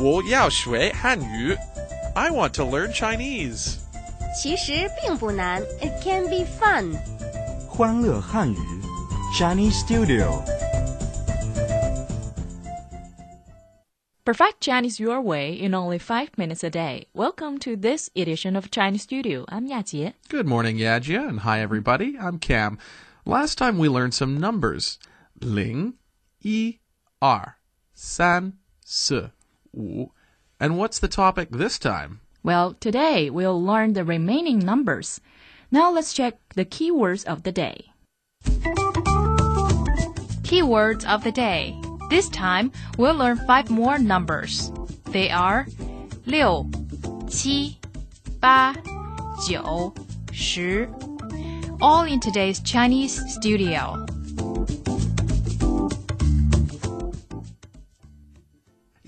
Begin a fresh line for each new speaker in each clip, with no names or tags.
我要学汉语。I want to learn Chinese.
其实并不难，It can be fun。
欢乐汉语，Chinese
Studio。Perfect Chinese your way in only five minutes a day. Welcome to this edition of Chinese Studio. I'm Yajie.
Good morning, Yajia, and hi everybody. I'm Cam. Last time we learned some numbers. Ling, yi, er, san, si, wu. And what's the topic this time?
Well, today we'll learn the remaining numbers. Now let's check the keywords of the day. Keywords of the day. This time we'll learn five more numbers. They are 六、七、八、九、十. All in today's Chinese studio.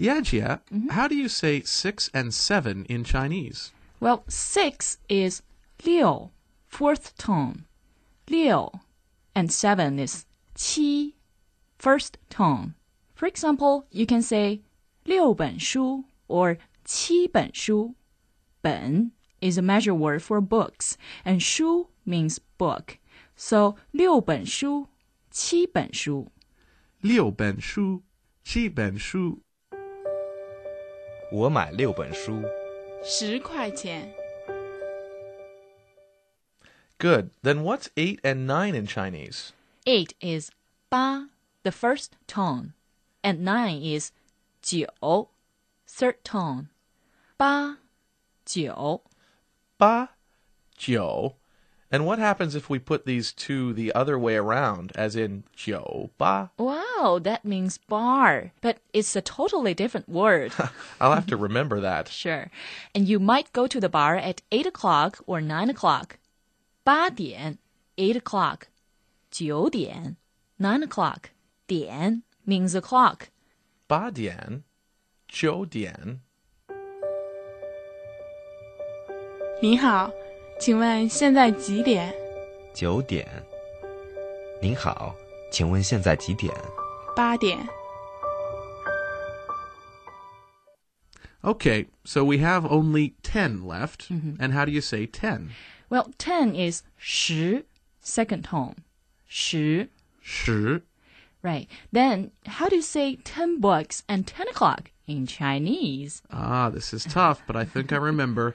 Yajie, mm-hmm. how do you say six and seven in Chinese?
Well, six is liu, fourth tone, liu, and seven is qi, first tone. For example, you can say liu ben shu or qi ben shu. Ben is a measure word for books, and shu means book. So liu ben shu, qi ben shu.
Liu ben shu, qi ben shu
我买六本书。
十块钱，
Good. Then what's eight and nine in Chinese?
8 is 八, the first tone, and 9 is 九, third tone. 八,九.
Ba, jiu. And what happens if we put these two the other way around, as in jiu ba?
Wow, that means bar, but it's a totally different word.
I'll have to remember that.
sure. And you might go to the bar at 8 o'clock or 9 o'clock. 八点, 8 o'clock. 九点, 9 o'clock. 点 means o'clock.
Ba dian, jiu dian.
您好， 请问现在几点？
九点。您好，请问现在几点？
八点。
Okay, so we have only ten left. And how do you say ten?
Well, 10 is 十, second tone. 十.
Shi.
Right. Then, how do you say 10 books and 10 o'clock in Chinese?
Ah, this is tough, but I think I remember.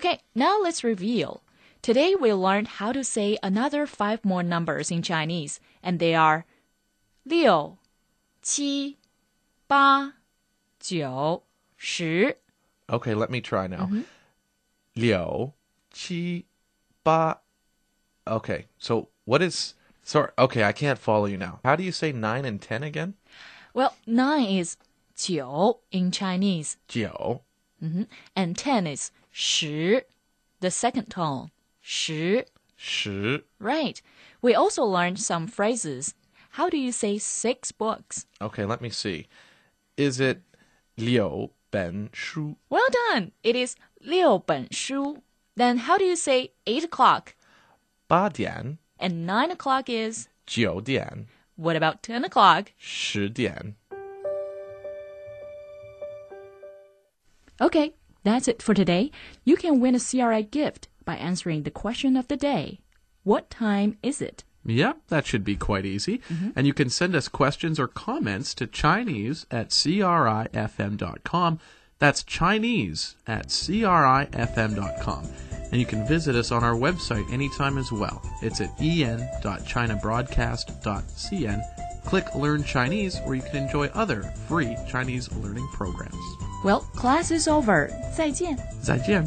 Okay, now let's review. Today we learned how to say another five more numbers in Chinese, and they are 六、七、八、九、十.
Okay, let me try now. Liu, qi, ba. Okay, so what is. Sorry, okay, I can't follow you now. How do you say nine and ten again?
Well, nine is 九 in Chinese,
Jiu.
and ten is 十, the second tone. 十.
Shi.
Right. We also learned some phrases. How do you say six books?
Okay, let me see. Is it Liu Ben Shu?
Well done. It is 六本书. Then how do you say eight o'clock?
Ba Dian,
And nine o'clock is
Jiu Dian,
what about ten o'clock?
Shi Dian.
Okay, that's it for today. You can win a CRI gift by answering the question of the day. What time is it?
Yep, that should be quite easy. Mm-hmm. And you can send us questions or comments to Chinese at crifm.com. That's Chinese at crifm.com. And you can visit us on our website anytime as well. It's at en.chinabroadcast.cn. Click Learn Chinese where you can enjoy other free Chinese learning programs.
Well, class is over. 再见.
再见。